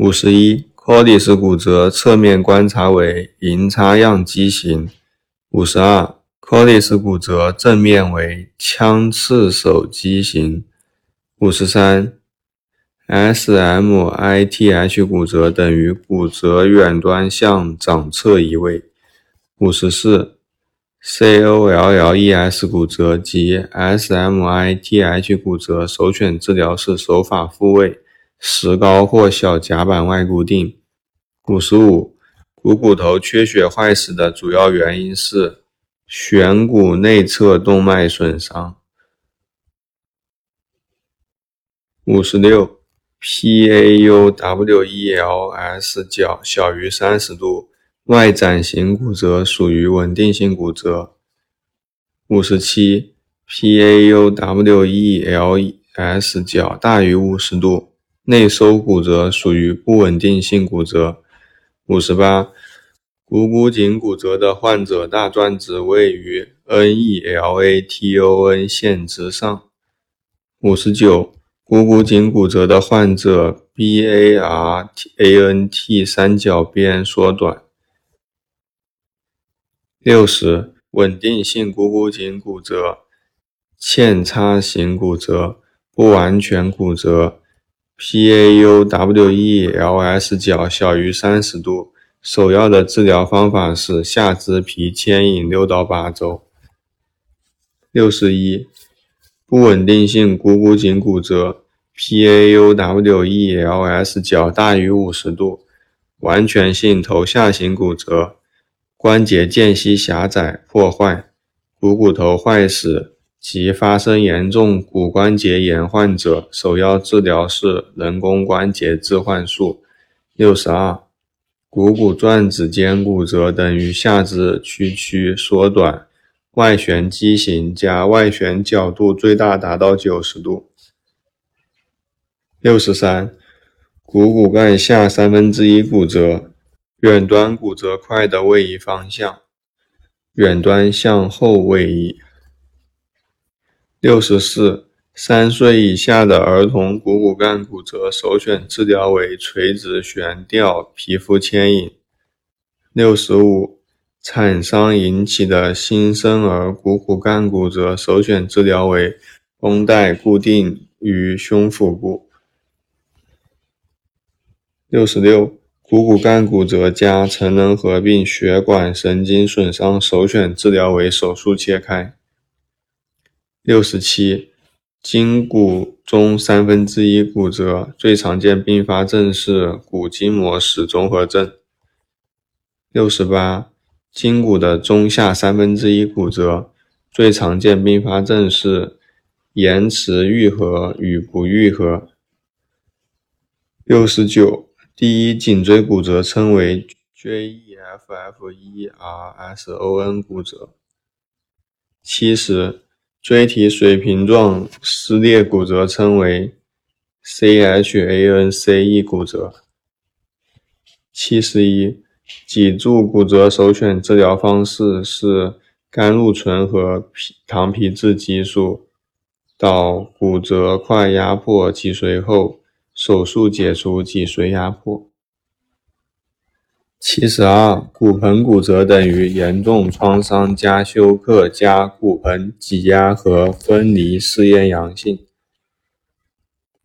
五十一，Cordis 骨折侧面观察为银叉样畸形。五十二，Cordis 骨折正面为枪刺手畸形。五十三，SMITH 骨折等于骨折远端向掌侧移位。五十四，COLLES 骨折及 SMITH 骨折首选治疗是手法复位。石膏或小夹板外固定。五十五，股骨头缺血坏死的主要原因是悬骨内侧动脉损伤。五十六，PAUWELS 角小于三十度，外展型骨折属于稳定性骨折。五十七，PAUWELS 角大于五十度。内收骨折属于不稳定性骨折。五十八，股骨颈骨折的患者大转子位于 NELATON 线之上。五十九，股骨颈骨折的患者 BARANT 三角边缩短。六十，稳定性股骨颈骨折、嵌插型骨折、不完全骨折。PAUWELS 角小于三十度，首要的治疗方法是下肢皮牵引六到八周。六十一，不稳定性股骨颈骨折，PAUWELS 角大于五十度，完全性头下型骨折，关节间隙狭窄破坏，股骨头坏死。及发生严重骨关节炎患者，首要治疗是人工关节置换术。六十二，股骨转子间骨折等于下肢屈曲缩短，外旋畸形加外旋角度最大达到九十度。六十三，股骨盖下三分之一骨折，远端骨折块的位移方向，远端向后位移。六十四，三岁以下的儿童股骨干骨折首选治疗为垂直悬吊皮肤牵引。六十五，产伤引起的新生儿股骨干骨折首选治疗为绷带固定于胸腹部。六十六，股骨干骨折加成人合并血管神经损伤首选治疗为手术切开。六十七，筋骨中三分之一骨折，最常见并发症是骨筋膜室综合症。六十八，筋骨的中下三分之一骨折，最常见并发症是延迟愈合与不愈合。六十九，第一颈椎骨折称为 JEFF1RSON 骨折。七十。椎体水平状撕裂骨折称为 CHANCE 骨折。七十一，脊柱骨折首选治疗方式是甘露醇和皮糖皮质激素，到骨折块压迫脊髓后，手术解除脊髓压迫。七十二，骨盆骨折等于严重创伤加休克加骨盆挤压和分离试验阳性。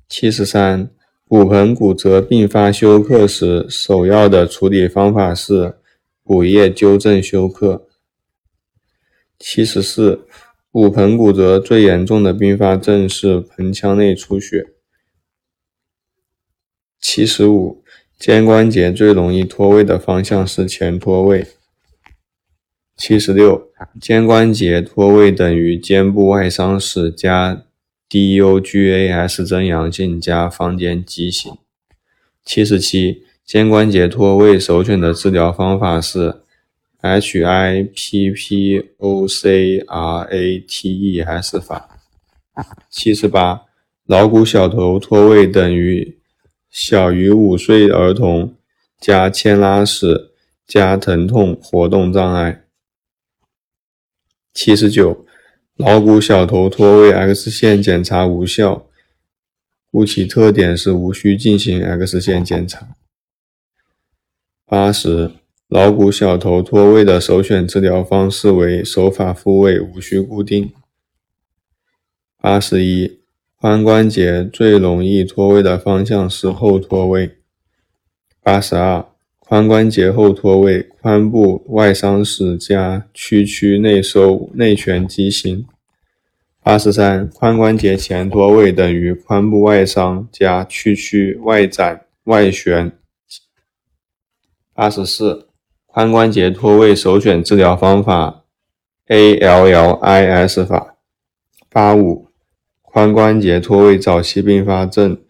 七十三，骨盆骨折并发休克时，首要的处理方法是补液纠正休克。七十四，骨盆骨折最严重的并发症是盆腔内出血。七十五。肩关节最容易脱位的方向是前脱位。七十六，肩关节脱位等于肩部外伤史加 DUGAS 真阳性加房间畸形。七十七，肩关节脱位首选的治疗方法是 HIPPOCRATES 法。七十八，桡骨小头脱位等于。小于五岁儿童加牵拉史加疼痛活动障碍。七十九，桡骨小头脱位 X 线检查无效，故其特点是无需进行 X 线检查。八十，桡骨小头脱位的首选治疗方式为手法复位，无需固定。八十一，髋关节最容易脱位的方向是后脱位。八十二，髋关节后脱位，髋部外伤史加屈曲内收内旋畸形。八十三，髋关节前脱位等于髋部外伤加屈曲外展外旋。八十四，髋关节脱位首选治疗方法 ALLIS 法。八五，髋关节脱位早期并发症，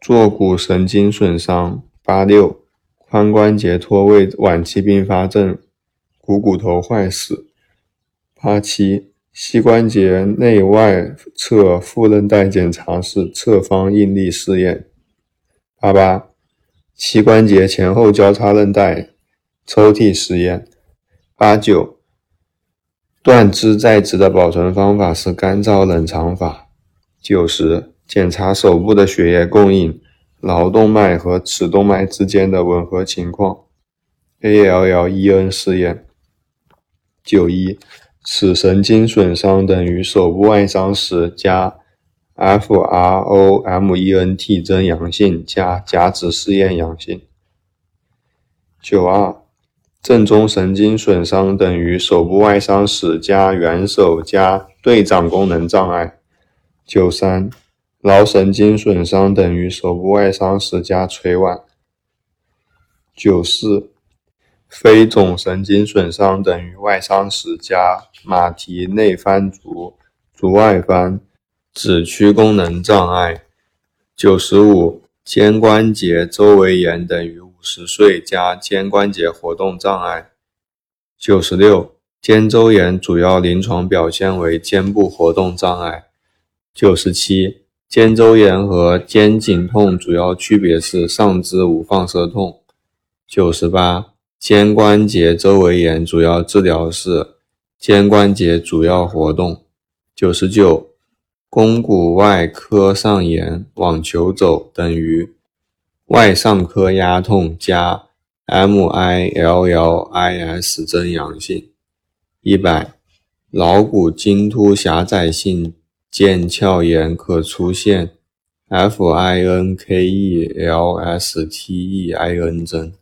坐骨神经损伤。八六，髋关节脱位晚期并发症，股骨头坏死。八七，膝关节内外侧副韧带检查是侧方应力试验。八八。膝关节前后交叉韧带抽屉实验。八九，断肢再植的保存方法是干燥冷藏法。九十，检查手部的血液供应、桡动脉和尺动脉之间的吻合情况。ALLEN 试验。九一，尺神经损伤等于手部外伤时加。FROMENT 真阳性加甲子试验阳性。九二，正中神经损伤等于手部外伤史加元手加对掌功能障碍。九三，桡神经损伤等于手部外伤史加垂腕。九四，非总神经损伤等于外伤史加马蹄内翻足足外翻。指屈功能障碍。九十五，肩关节周围炎等于十岁加肩关节活动障碍。九十六，肩周炎主要临床表现为肩部活动障碍。九十七，肩周炎和肩颈痛主要区别是上肢无放射痛。九十八，肩关节周围炎主要治疗是肩关节主要活动。九十九。肱骨外科上沿网球肘等于外上髁压痛加 MILLIS 真阳性。一百，桡骨茎突狭窄性腱鞘炎可出现 FINKELSTEIN 针。